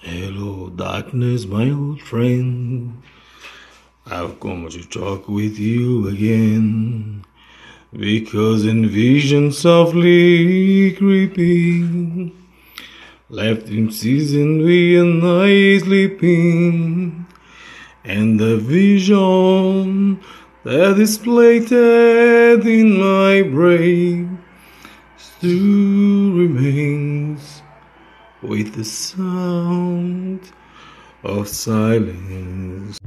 Hello, darkness, my old friend. I've come to talk with you again. Because in vision softly creeping, left him season we and I sleeping, and the vision that is planted in my brain still remains with the sound of silence.